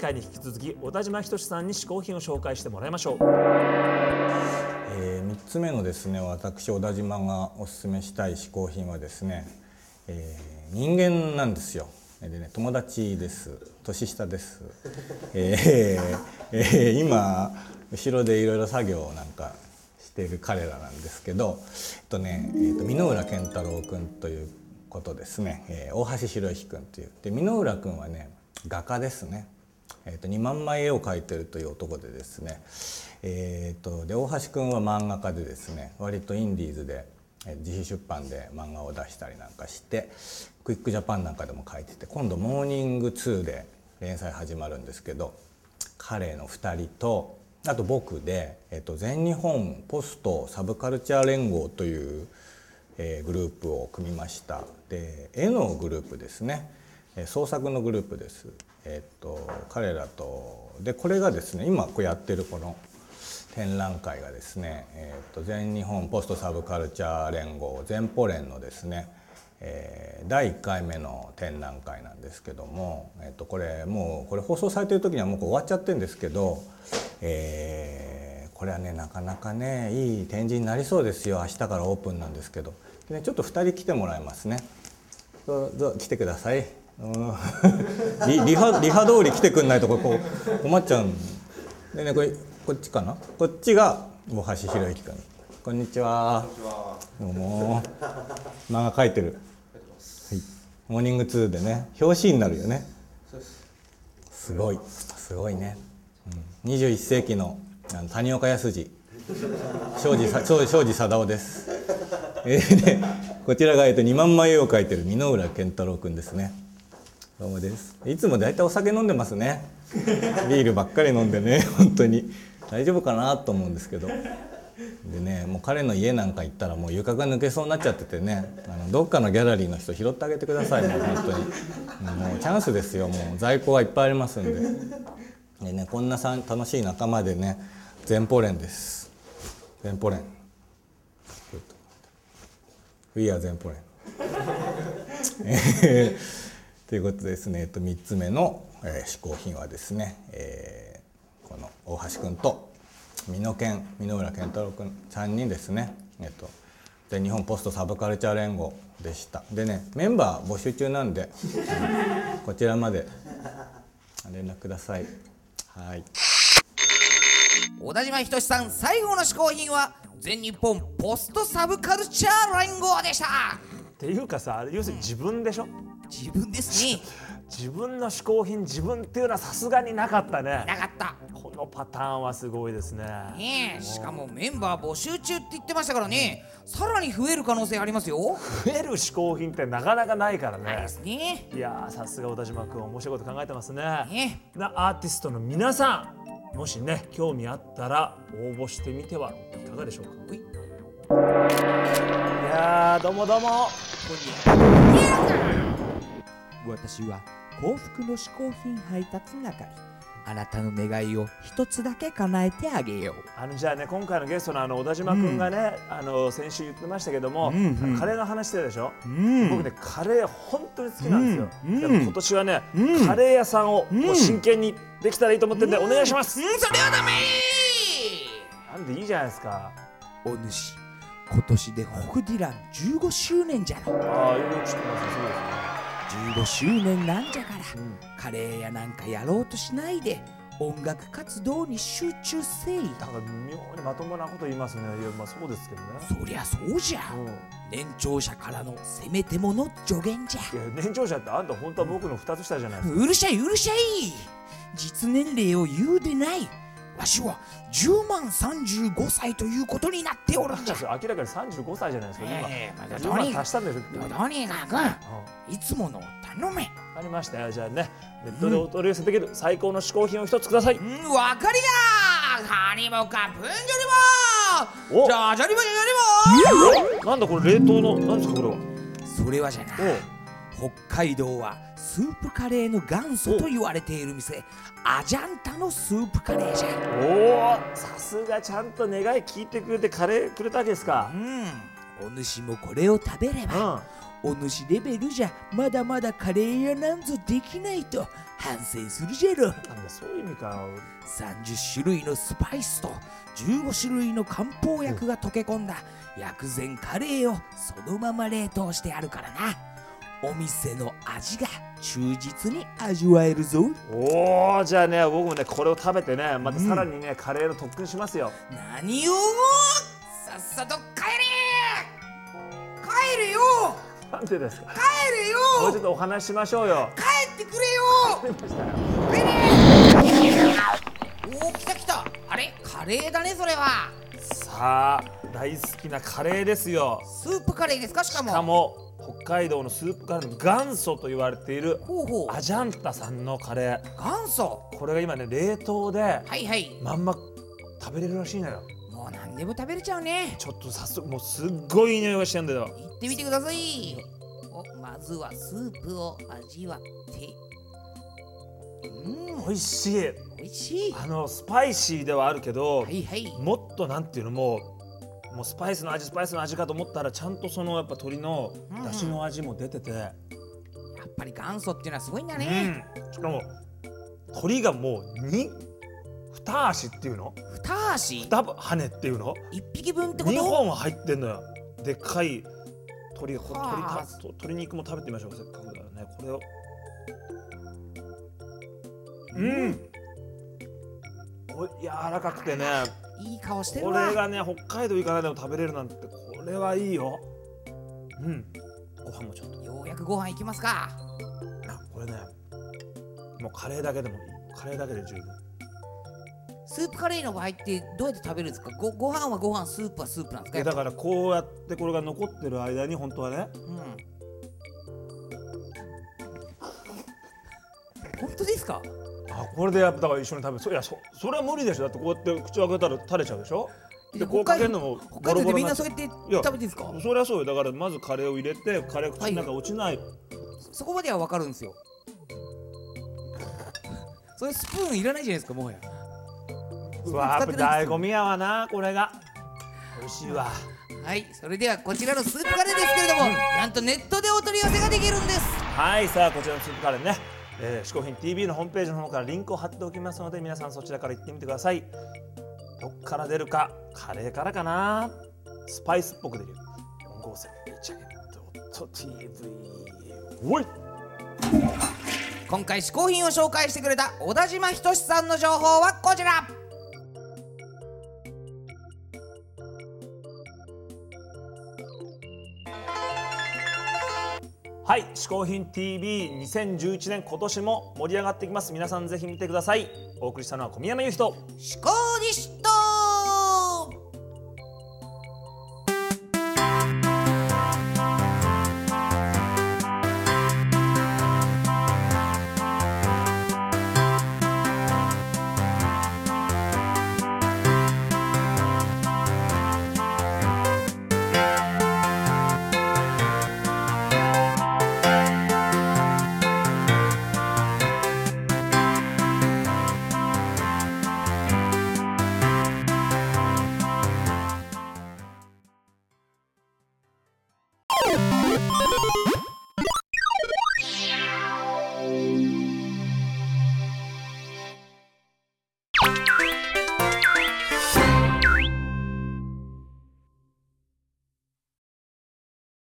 回に引き続き小田島仁さんに試行品を紹介してもらいましょう、えー、3つ目のですね私小田島がおすすめしたい試行品はですね、えー、人間なんですよ。でね友達です年下です。えーえー、今後ろでいろいろ作業なんかしている彼らなんですけど、えっとね、えーと、箕浦健太郎君ということですね、えー、大橋博之君というで箕浦君はね画家ですね。えーと、2万枚絵を描いてるという男でですね、えーと、で大橋君は漫画家でですね割とインディーズで自費出版で漫画を出したりなんかしてクイックジャパンなんかでも書いてて今度「モーニング2」で連載始まるんですけど彼の2人とあと僕で、えっと、全日本ポストサブカルチャー連合という、えー、グループを組みました。で絵のグループですね。創作のグループです、えっと、彼らとでこれがですね今こうやってるこの展覧会がですね、えっと、全日本ポストサブカルチャー連合全ポ連のですねえー、第1回目の展覧会なんですけども、えー、とこれもうこれ放送されてる時にはもう終わっちゃってるんですけど、えー、これはねなかなかねいい展示になりそうですよ明日からオープンなんですけどで、ね、ちょっと2人来てもらいますね。どうぞ来てください。リリハリハ通り来てくんないとここ困っちゃうん。でねこれこっちかな？こっちが大橋博之君。こんにちは。どうも漫画描いてる。モーニング2でね表紙になるよね。す。ごい。すごいね、うん、21世紀のあの谷岡康二庄司 庄司貞夫です。えー、でこちらが、えっと、2万枚絵を描いてる箕浦健太郎君ですねどうもです。いつも大体お酒飲んでますね。ビールばっかり飲んでね本当に。大丈夫かなと思うんですけど。でねもう彼の家なんか行ったらもう床が抜けそうになっちゃっててね。あのどっかのギャラリーの人拾ってあげてくださいもう本当に。もうチャンスですよもう在庫はいっぱいありますんで。でねこんなさ楽しい仲間でね前方連です。前方連 We are 前方連ということですね、えっと、3つ目の、えー、嗜好品はですね、えー、この大橋君と美濃健箕浦健太郎君3人ですね、えっと、で日本ポストサブカルチャー連合でした。でねメンバー募集中なんで、こちらまで連絡ください。はい。小田島仁さん最後の嗜好品は全日本ポストサブカルチャー連合でした。っていうかさ要するに自分でしょ？自分ですね。自分の嗜好品自分っていうのはさすがになかったね。なかった。このパターンはすごいですね。ねえしかもメンバー募集中って言ってましたからね、さらに増える可能性ありますよ。増える嗜好品ってなかなかないからね。ないですね。いやさすが小田島君面白いこと考えてますね。ねなアーティストの皆さんもしね興味あったら応募してみてはいかがでしょうか？い。やどうもどうも私は幸福の嗜好品配達係。あなたの願いを一つだけ叶えてあげよう。あのじゃあね今回のゲストのあの小田島君がね、うん、あの先週言ってましたけども、うんうん、カレーの話してたでしょ、うん、僕ねカレー本当に好きなんですよ、うん、でも今年はね、カレー屋さんをもう真剣にできたらいいと思ってんで、お願いします、それはダメなん。でいいじゃないですかお主今年でホクディラン15周年じゃろああよく知ってますそうですね15周年なんじゃから、うん、カレー屋なんかやろうとしないで音楽活動に集中せい。だから妙にまともなこと言いますね。いやまあそうですけどね。そりゃそうじゃ、うん、年長者からのせめてもの助言じゃ。いや年長者ってあんた本当は僕の2つ下じゃないですか。うるしゃいうるしゃい。実年齢を言うでないわしは10万35歳ということになっておるんじゃ 明らかに35歳じゃないですか、えー、今、まあ、とにかくとにかくいつもの頼め。ありましたよじゃあね。ネットでお取り寄せできる最高の嗜好品を一つください。うん、わかりや。カニもカプンジョリもじゃじゃりもじゃじゃりもなんだこれ冷凍のなんですかこれは。それはじゃな北海道はスープカレーの元祖と言われている店。アジャンタのスープカレーじゃ。おおさすがちゃんと願い聞いてくれてカレーくれたわけですか。うん。お主もこれを食べれば、お主レベルじゃまだまだカレー屋なんぞできないと反省するじゃろ。なんだそういう意味か。30種類のスパイスと15種類の漢方薬が溶け込んだ薬膳カレーをそのまま冷凍してあるからなお店の味が忠実に味わえるぞ。おおじゃあね僕もねこれを食べてねまたさらにね、カレーの特訓しますよ。何をさっさと帰れ帰れよ。なんでですか？帰れよ。もうちょっとお話ししましょうよ。帰ってくれよ。おお来た来た。あれ？カレーだねそれは。さあ大好きなカレーですよ。スープカレーですかしかしもかも北海道のスープカレーの元祖と言われているほうほう。アジャンタさんのカレ元祖。ーこれが今ね冷凍ではいはい。まんま食べれるらしいのよ。もう何でも食べれちゃうね。ちょっと早速もうすっごいいい匂いがしてんだよ。行ってみてください。おまずはスープを味わって。うん。美味しい。美味しい。あのスパイシーではあるけど、はいはい。もっとなんていうのもうもうスパイスの味スパイスの味かと思ったらちゃんとそのやっぱ鶏の出汁の味も出てて、やっぱり元祖っていうのはすごいんだうね、ん、しかも鶏がもうに二足っていうの？二足？二羽っていうの？一匹分ってこと？二本入ってんのよ。でっかい鶏鶏た鶏肉も食べてみましょうせっかくだからね。これを。うん。お柔らかくてねいい顔してるこわれがね北海道行かないでも食べれるなんてこれはいいよ。うん。ご飯もちょっと。ようやくご飯行きますか。あこれねもうカレーだけでもいい。カレーだけで十分。スープカレーの場合ってどうやって食べるんですか？ごご飯はご飯スープはスープなんですか？でだからこうやってこれが残ってる間に本当はねうん。本当ですか？あこれでやっぱだから一緒に食べるそいやそそれは無理でしょ。だってこうやって口を開けたら垂れちゃうでしょ。でこうかけるのも北海道でみんななそうやって食べてるんですか？そりゃそうよ。だからまずカレーを入れてカレー口の中落ちない、そこまでは分かるんですよ。それスプーンいらないじゃないですかもはや。うわやっぱ醍醐味やわなこれが。美味しいわ。はいそれではこちらのスープカレーですけれども、なんとネットでお取り寄せができるんです。はいさあこちらのスープカレーねえー、嗜好品 TV のホームページの方からリンクを貼っておきますので皆さんそちらから行ってみてください。どっから出るかカレーからかな。スパイスっぽくでる。4号線チャゲット TV おい今回試行品を紹介してくれた小田島仁さんの情報はこちら。はい嗜好品 TV2011 年今年も盛り上がってきます。皆さんぜひ見てください。お送りしたのは小宮山裕人嗜好